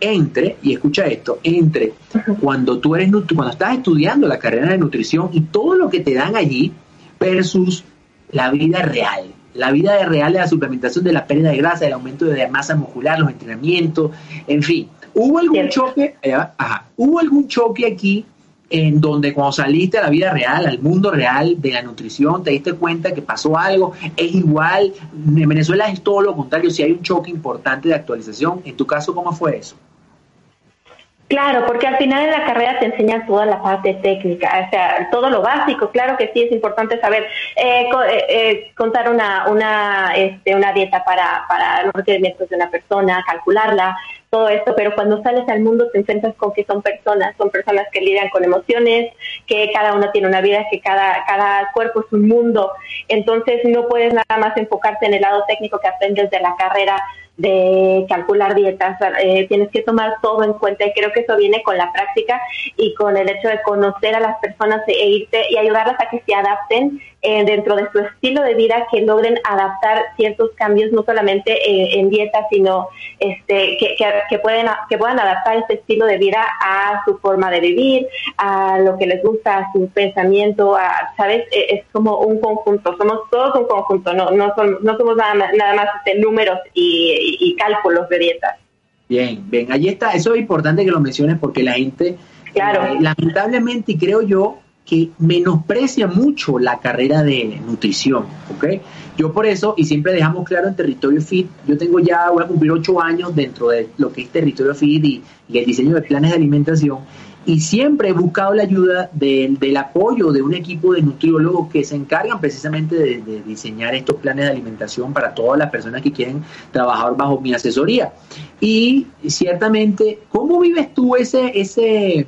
S2: entre, y escucha esto, entre cuando tú eres cuando estás estudiando la carrera de nutrición y todo lo que te dan allí versus la vida real. La vida real de la suplementación de la pérdida de grasa, el aumento de masa muscular, los entrenamientos, en fin. ¿Hubo algún choque? Ajá, ¿Hubo algún choque aquí en donde cuando saliste a la vida real, al mundo real de la nutrición, te diste cuenta que pasó algo, es igual, en Venezuela es todo lo contrario, si hay un choque importante de actualización, en tu caso, ¿cómo fue eso?
S4: Claro, porque al final de la carrera te enseñan toda la parte técnica, o sea, todo lo básico. Claro que sí es importante saber eh, eh, eh, contar una una este, una dieta para para los requerimientos de una persona, calcularla, todo esto, pero cuando sales al mundo te enfrentas con que son personas, son personas que lidian con emociones, que cada una tiene una vida, que cada, cada cuerpo es un mundo. Entonces no puedes nada más enfocarte en el lado técnico que aprendes de la carrera de calcular dietas, eh, tienes que tomar todo en cuenta y creo que eso viene con la práctica y con el hecho de conocer a las personas e irte y ayudarlas a que se adapten eh, dentro de su estilo de vida, que logren adaptar ciertos cambios, no solamente eh, en dieta, sino este, que, que, pueden, que puedan adaptar este estilo de vida a su forma de vivir, a lo que les gusta, a su pensamiento, a, ¿sabes? E, es como un conjunto, somos todos un conjunto, no, no, no somos nada, nada más este, números y y, cálculos de dietas.
S2: Bien, bien, ahí está, eso es importante que lo menciones porque la gente, claro. Eh, lamentablemente, y creo yo, que menosprecia mucho la carrera de nutrición, ¿ok? Yo por eso, y siempre dejamos claro en Territorio Fit, yo tengo ya, voy a cumplir ocho años dentro de lo que es Territorio Fit y el diseño de planes de alimentación, y siempre he buscado la ayuda del apoyo de un equipo de nutriólogos que se encargan precisamente de, diseñar estos planes de alimentación para todas las personas que quieren trabajar bajo mi asesoría. Y ciertamente, ¿cómo vives tú ese, ese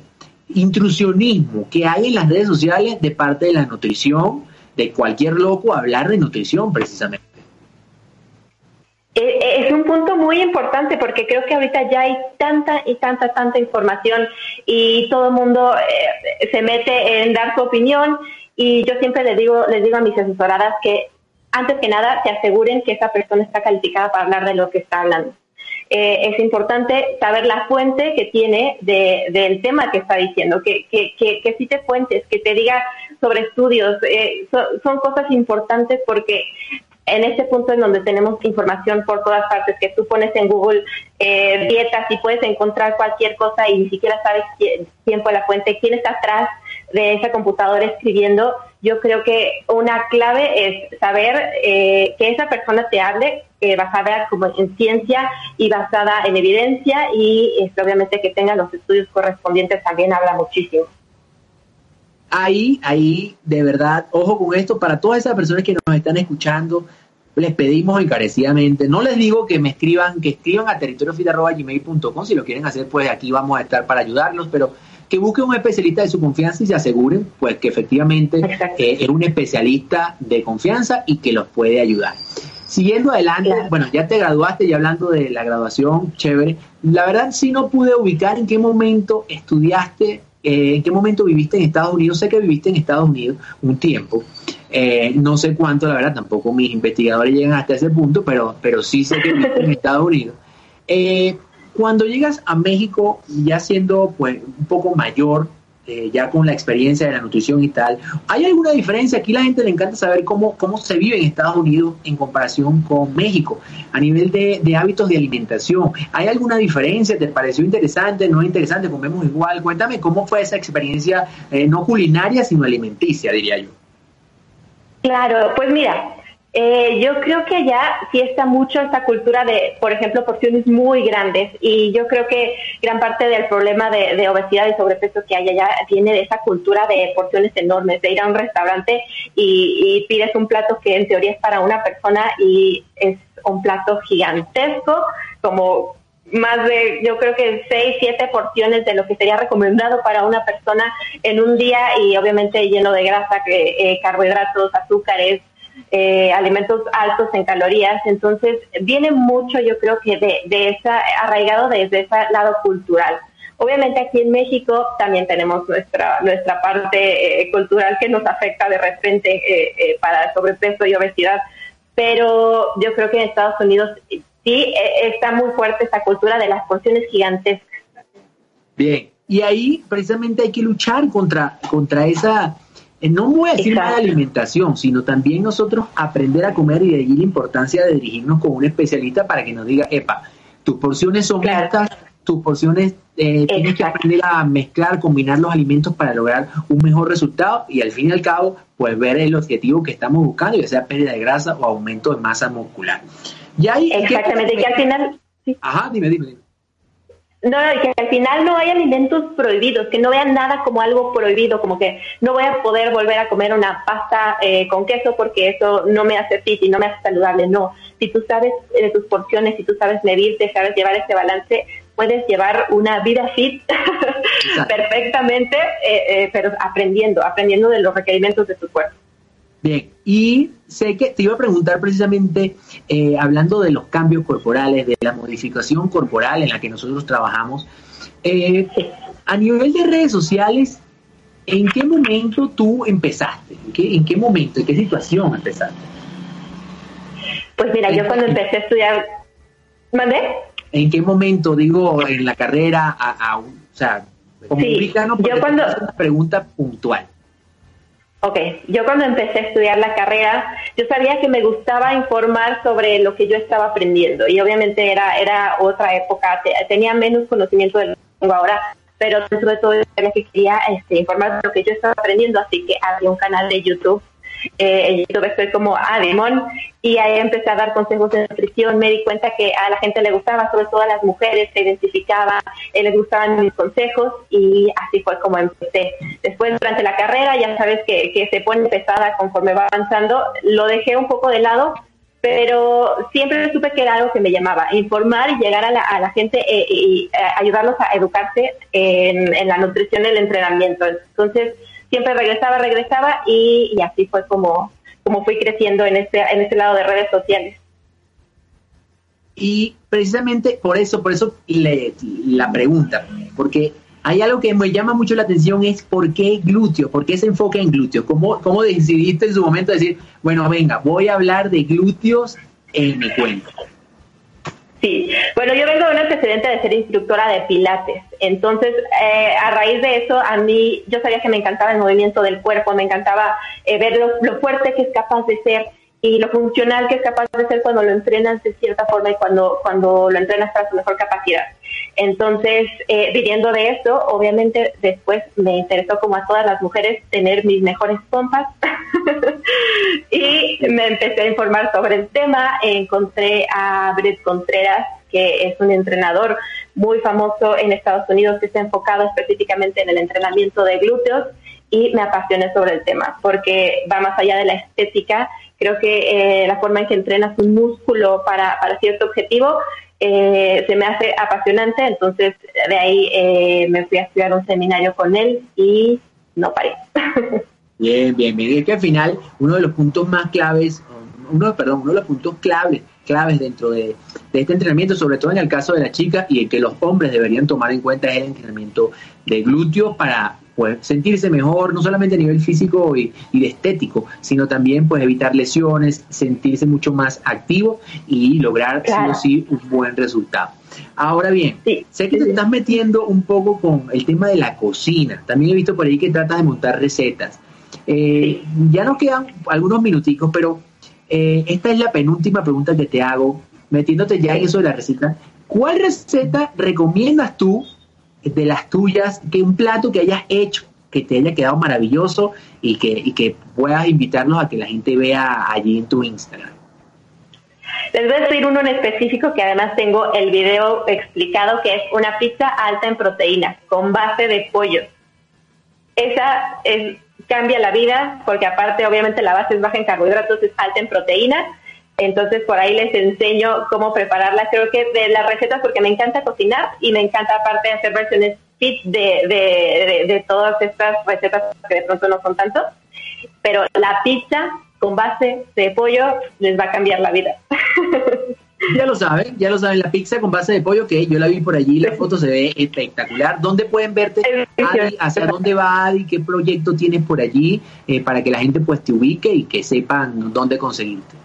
S2: intrusionismo que hay en las redes sociales de parte de la nutrición, de cualquier loco hablar de nutrición precisamente?
S4: Eh, eh, es un punto muy importante porque creo que ahorita ya hay tanta y tanta, tanta información y todo el mundo eh, se mete en dar su opinión y yo siempre les digo, les digo a mis asesoradas que antes que nada se aseguren que esa persona está calificada para hablar de lo que está hablando. Es importante saber la fuente que tiene del tema que está diciendo, que, que, que, que cite fuentes, que te diga sobre estudios. son cosas importantes porque en este punto en donde tenemos información por todas partes, que tú pones en Google eh, dietas y puedes encontrar cualquier cosa y ni siquiera sabes quién, fue la fuente, quién está atrás de esa computadora escribiendo, yo creo que una clave es saber eh, que esa persona te hable eh, basada como en ciencia y basada en evidencia y este, obviamente que tenga los estudios correspondientes también habla muchísimo.
S2: Ahí, ahí, de verdad, ojo con esto, para todas esas personas que nos están escuchando, les pedimos encarecidamente, no les digo que me escriban, que escriban a territoriofit.gmail.com, si lo quieren hacer, pues aquí vamos a estar para ayudarlos, pero que busquen un especialista de su confianza y se aseguren, pues que efectivamente eh, es un especialista de confianza y que los puede ayudar. Siguiendo adelante, bueno, ya te graduaste y hablando de la graduación, chévere. La verdad sí no pude ubicar en qué momento estudiaste eh, ¿En qué momento viviste en Estados Unidos? Sé que viviste en Estados Unidos un tiempo. Eh, no sé cuánto, la verdad, tampoco mis investigadores llegan hasta ese punto, pero, pero sí sé que viviste en Estados Unidos. Eh, cuando llegas a México, ya siendo pues un poco mayor, eh, ya con la experiencia de la nutrición y tal, ¿hay alguna diferencia? Aquí la gente le encanta saber cómo, cómo se vive en Estados Unidos en comparación con México, a nivel de, hábitos de alimentación. ¿Hay alguna diferencia? ¿Te pareció interesante? ¿No interesante? ¿Comemos igual? Cuéntame cómo fue esa experiencia, eh, no culinaria, sino alimenticia, diría yo.
S4: Claro, pues mira, eh, yo creo que allá sí está mucho esta cultura de, por ejemplo, porciones muy grandes y yo creo que gran parte del problema de, obesidad y sobrepeso que hay allá viene de esa cultura de porciones enormes, de ir a un restaurante y, pides un plato que en teoría es para una persona y es un plato gigantesco, como más de, yo creo que seis, siete porciones de lo que sería recomendado para una persona en un día y obviamente lleno de grasa, eh, carbohidratos, azúcares, eh, alimentos altos en calorías. Entonces, viene mucho, yo creo que de, esa, arraigado desde ese lado cultural. Obviamente aquí en México también tenemos nuestra nuestra parte eh, cultural que nos afecta de repente eh, para sobrepeso y obesidad, pero yo creo que en Estados Unidos sí está muy fuerte esa cultura de las porciones gigantescas.
S2: Bien, y ahí precisamente hay que luchar contra, contra esa eh, no voy a decir de alimentación, sino también nosotros aprender a comer y de allí la importancia de dirigirnos con un especialista para que nos diga, epa, tus porciones son estas, tus porciones eh, tienes que aprender a mezclar, combinar los alimentos para lograr un mejor resultado y al fin y al cabo, pues ver el objetivo que estamos buscando, ya sea pérdida de grasa o aumento de masa muscular.
S4: Exactamente, que al final...
S2: Ajá, dime, dime. dime.
S4: No, y que al final no hay alimentos prohibidos, que no vean nada como algo prohibido, como que no voy a poder volver a comer una pasta eh, con queso porque eso no me hace fit y no me hace saludable. No, si tú sabes de eh, tus porciones, si tú sabes medirte, sabes llevar ese balance, puedes llevar una vida fit perfectamente, eh, pero aprendiendo, aprendiendo de los requerimientos de tu cuerpo.
S2: Bien, y sé que te iba a preguntar precisamente, eh, hablando de los cambios corporales, de la modificación corporal en la que nosotros trabajamos, eh, a nivel de redes sociales, ¿en qué momento tú empezaste? ¿En qué, en qué momento, en qué situación empezaste?
S4: Pues mira, yo cuando empecé a estudiar, ¿mandé?
S2: ¿En qué momento, digo, en la carrera, a, o sea, como
S4: sí, yo cuando...
S2: Es una pregunta puntual.
S4: Ok, yo cuando empecé a estudiar la carrera, yo sabía que me gustaba informar sobre lo que yo estaba aprendiendo y obviamente era, era otra época, tenía menos conocimiento de lo ahora, pero sobre todo que quería este, informar de lo que yo estaba aprendiendo, así que había un canal de YouTube eh, YouTube estoy como Adimon y ahí empecé a dar consejos de nutrición. Me di cuenta que a la gente le gustaba, sobre todo a las mujeres, se identificaba, eh, les gustaban mis consejos y así fue como empecé. Después, durante la carrera, ya sabes que, que se pone pesada conforme va avanzando, lo dejé un poco de lado, pero siempre supe que era algo que me llamaba, informar y llegar a la, a la gente eh, y, ayudarlos a educarse en, en la nutrición y el entrenamiento. Entonces, siempre regresaba, regresaba y, así fue como, como fui creciendo en este, en este lado de redes sociales.
S2: Y precisamente por eso, por eso le, la pregunta, porque hay algo que me llama mucho la atención es por qué glúteo, por qué se enfoca en glúteo, ¿Cómo, cómo decidiste en su momento decir, bueno, venga, voy a hablar de glúteos en mi cuenta?
S4: Sí, bueno, yo vengo de un antecedente de ser instructora de pilates, entonces eh, a raíz de eso a mí yo sabía que me encantaba el movimiento del cuerpo, me encantaba eh, ver lo, fuerte que es capaz de ser y lo funcional que es capaz de ser cuando lo entrenas de cierta forma y cuando, cuando lo entrenas para su mejor capacidad. Entonces, eh, viviendo de eso, obviamente después me interesó como a todas las mujeres tener mis mejores pompas y me empecé a informar sobre el tema. Encontré a Brett Contreras, que es un entrenador muy famoso en Estados Unidos que está enfocado específicamente en el entrenamiento de glúteos y me apasioné sobre el tema porque va más allá de la estética. Creo que eh, la forma en que entrenas un músculo para, para cierto objetivo eh, se me hace apasionante, entonces de ahí eh, me fui a estudiar un seminario con él y no paré.
S2: Bien, bien, bien. Es que al final uno de los puntos más claves, uno, perdón, uno de los puntos claves, claves dentro de, este entrenamiento, sobre todo en el caso de la chica y el que los hombres deberían tomar en cuenta es el entrenamiento de glúteos para pues sentirse mejor, no solamente a nivel físico y, de estético, sino también pues evitar lesiones, sentirse mucho más activo y lograr sí o sí un buen resultado. Ahora bien, sé que te estás metiendo un poco con el tema de la cocina. También he visto por ahí que tratas de montar recetas. Eh, ya nos quedan algunos minuticos, pero eh, esta es la penúltima pregunta que te hago, metiéndote ya en eso de la receta. ¿Cuál receta recomiendas tú de las tuyas, que un plato que hayas hecho, que te haya quedado maravilloso y que, y que puedas invitarnos a que la gente vea allí en tu Instagram?
S4: Les voy a decir uno en específico que además tengo el video explicado, que es una pizza alta en proteínas, con base de pollo. Esa es, cambia la vida, porque aparte obviamente la base es baja en carbohidratos, es alta en proteínas. Entonces por ahí les enseño cómo prepararla. Creo que de las recetas, porque me encanta cocinar y me encanta aparte hacer versiones fit de, de, de todas estas recetas que de pronto no son tanto. Pero la pizza con base de pollo les va a cambiar la vida.
S2: Ya lo saben, ya lo saben, la pizza con base de pollo, que yo la vi por allí, la foto se ve espectacular. ¿Dónde pueden verte, Adi? ¿Hacia dónde va Adi? ¿Qué proyecto tienes por allí? Eh, para que la gente pues te ubique y que sepan dónde conseguirte.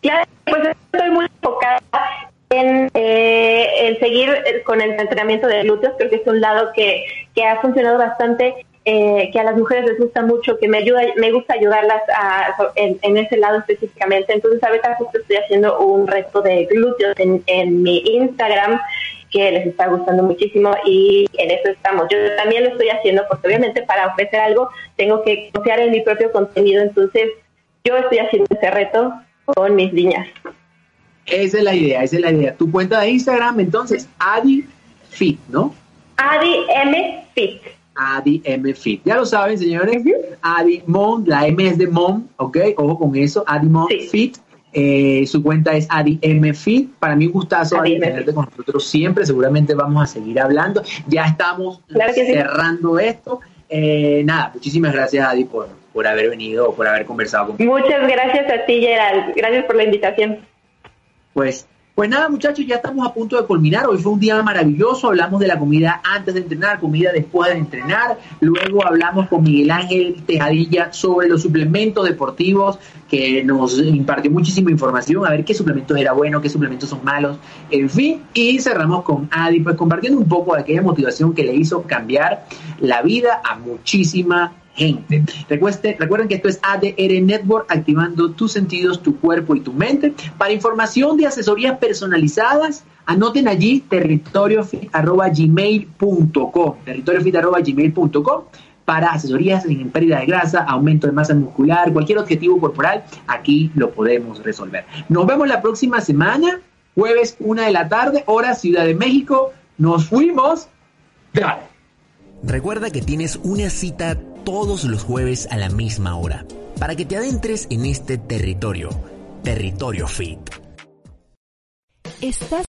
S4: Claro, pues estoy muy enfocada en, eh, en seguir con el entrenamiento de glúteos, creo que es un lado que, que ha funcionado bastante eh, que a las mujeres les gusta mucho, que me ayuda, me gusta ayudarlas en, ese lado específicamente. Entonces ahorita justo estoy haciendo un reto de glúteos en, mi Instagram que les está gustando muchísimo y en eso estamos. Yo también lo estoy haciendo porque obviamente para ofrecer algo tengo que confiar en mi propio contenido, entonces yo estoy haciendo ese reto con mis niñas.
S2: Esa es la idea, esa es la idea. Tu cuenta de Instagram, entonces, Adi Fit, ¿no?
S4: Adi M Fit.
S2: Adi M Fit. Ya lo saben, señores. Adi Mon, la M es de Mon, ¿ok? Ojo con eso. Adi Mon Fit. Eh, su cuenta es Adi M Fit. Para mí, un gustazo Adi, tenerte con nosotros siempre. Seguramente vamos a seguir hablando. Ya estamos cerrando esto. Eh, nada, muchísimas gracias, Adi, por, por haber venido, por haber conversado conmigo.
S4: Muchas gracias a ti, Gerald. Gracias por la invitación.
S2: Pues pues nada, muchachos, ya estamos a punto de culminar. Hoy fue un día maravilloso. Hablamos de la comida antes de entrenar, comida después de entrenar. Luego hablamos con Miguel Ángel Tejadilla sobre los suplementos deportivos, que nos impartió muchísima información, a ver qué suplementos era bueno, qué suplementos son malos, en fin. Y cerramos con Adi, pues compartiendo un poco de aquella motivación que le hizo cambiar la vida a muchísima gente. Recuerden, que esto es ADR Network, activando tus sentidos, tu cuerpo y tu mente. Para información de asesorías personalizadas, anoten allí territoriofit.gmail.com territoriofit.gmail.com para asesorías en pérdida de grasa, aumento de masa muscular, cualquier objetivo corporal, aquí lo podemos resolver. Nos vemos la próxima semana, jueves una de la tarde, hora Ciudad de México. Nos fuimos.
S1: Recuerda que tienes una cita todos los jueves a la misma hora, para que te adentres en este territorio, territorio fit. Estás